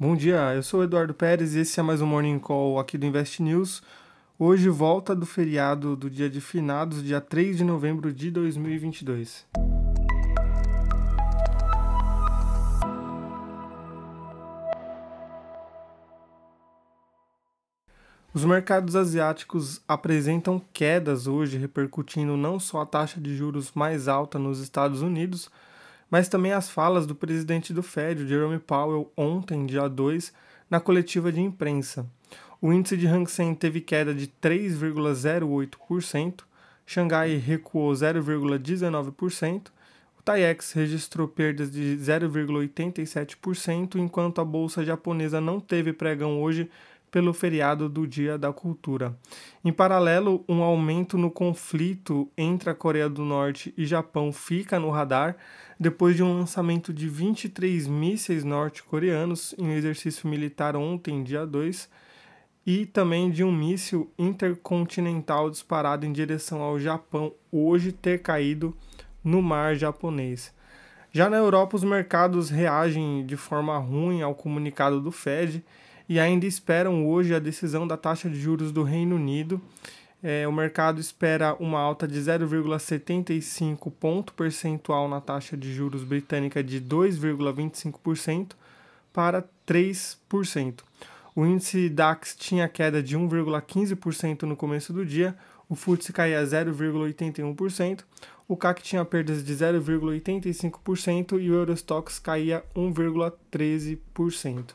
Bom dia, eu sou o Eduardo Pérez e esse é mais um Morning Call aqui do Invest News. Hoje, volta do feriado do dia de finados, dia 3 de novembro de 2022. Os mercados asiáticos apresentam quedas hoje, repercutindo não só a taxa de juros mais alta nos Estados Unidos, mas também as falas do presidente do Fed, Jerome Powell, ontem, dia 2, na coletiva de imprensa. O índice de Hang Seng teve queda de 3,08%, Xangai recuou 0,19%, o TAIEX registrou perdas de 0,87%, enquanto a bolsa japonesa não teve pregão hoje pelo feriado do Dia da Cultura. Em paralelo, um aumento no conflito entre a Coreia do Norte e Japão fica no radar depois de um lançamento de 23 mísseis norte-coreanos em um exercício militar ontem, dia 2, e também de um míssil intercontinental disparado em direção ao Japão hoje ter caído no mar japonês. Já na Europa, os mercados reagem de forma ruim ao comunicado do Fed e ainda esperam hoje a decisão da taxa de juros do Reino Unido. É, o mercado espera uma alta de 0,75 ponto percentual na taxa de juros britânica de 2,25% para 3%. O índice DAX tinha queda de 1,15% no começo do dia, o FTSE caía 0,81%, o CAC tinha perdas de 0,85% e o Eurostox caía 1,13%.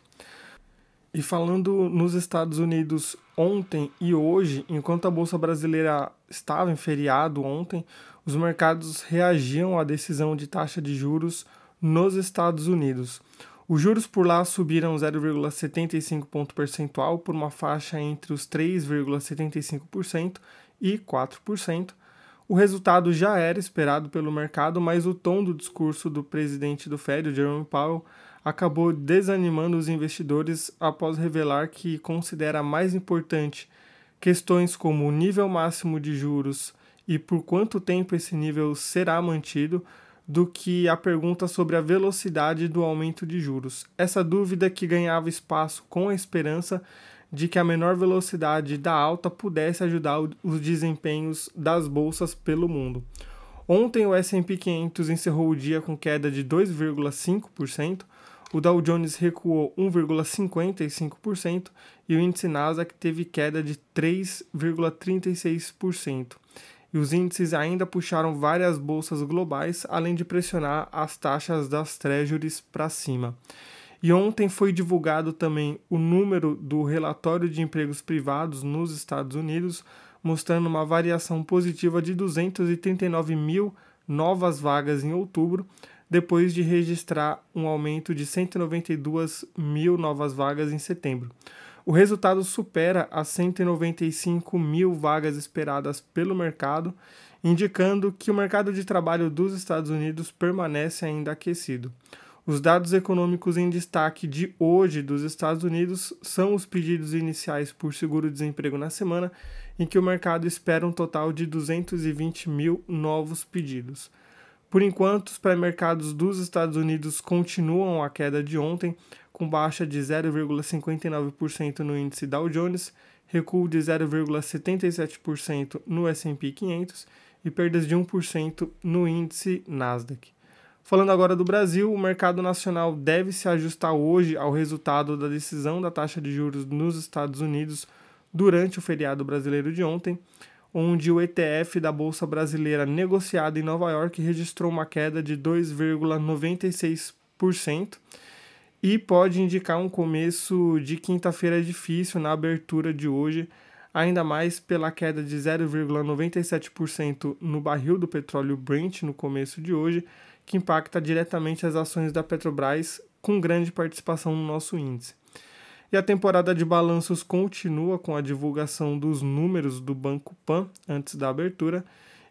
E falando nos Estados Unidos ontem e hoje, enquanto a Bolsa Brasileira estava em feriado ontem, os mercados reagiam à decisão de taxa de juros nos Estados Unidos. Os juros por lá subiram 0,75 ponto percentual por uma faixa entre os 3,75% e 4%. O resultado já era esperado pelo mercado, mas o tom do discurso do presidente do Fed, Jerome Powell, acabou desanimando os investidores após revelar que considera mais importante questões como o nível máximo de juros e por quanto tempo esse nível será mantido do que a pergunta sobre a velocidade do aumento de juros. Essa dúvida que ganhava espaço com a esperança de que a menor velocidade da alta pudesse ajudar os desempenhos das bolsas pelo mundo. Ontem o S&P 500 encerrou o dia com queda de 2,5%, o Dow Jones recuou 1,55% e o índice Nasdaq teve queda de 3,36%. E os índices ainda puxaram várias bolsas globais, além de pressionar as taxas das treasuries para cima. E ontem foi divulgado também o número do relatório de empregos privados nos Estados Unidos, mostrando uma variação positiva de 239 mil novas vagas em outubro, depois de registrar um aumento de 192 mil novas vagas em setembro. O resultado supera as 195 mil vagas esperadas pelo mercado, indicando que o mercado de trabalho dos Estados Unidos permanece ainda aquecido. Os dados econômicos em destaque de hoje dos Estados Unidos são os pedidos iniciais por seguro-desemprego na semana, em que o mercado espera um total de 220 mil novos pedidos. Por enquanto, os pré-mercados dos Estados Unidos continuam a queda de ontem, com baixa de 0,59% no índice Dow Jones, recuo de 0,77% no S&P 500 e perdas de 1% no índice Nasdaq. Falando agora do Brasil, o mercado nacional deve se ajustar hoje ao resultado da decisão da taxa de juros nos Estados Unidos durante o feriado brasileiro de ontem onde o ETF da Bolsa Brasileira negociado em Nova York registrou uma queda de 2,96% e pode indicar um começo de quinta-feira difícil na abertura de hoje, ainda mais pela queda de 0,97% no barril do petróleo Brent no começo de hoje, que impacta diretamente as ações da Petrobras com grande participação no nosso índice. E a temporada de balanços continua com a divulgação dos números do Banco Pan antes da abertura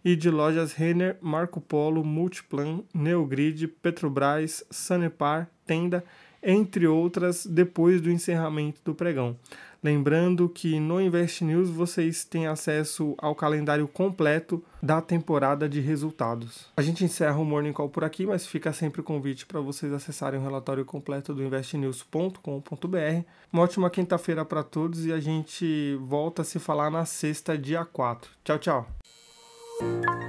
e de lojas Renner, Marco Polo, Multiplan, Neogrid, Petrobras, Sanepar, Tenda entre outras, depois do encerramento do pregão. Lembrando que no Invest News vocês têm acesso ao calendário completo da temporada de resultados. A gente encerra o Morning Call por aqui, mas fica sempre o convite para vocês acessarem o relatório completo do investnews.com.br. Uma ótima quinta-feira para todos e a gente volta a se falar na sexta, dia 4. Tchau, tchau.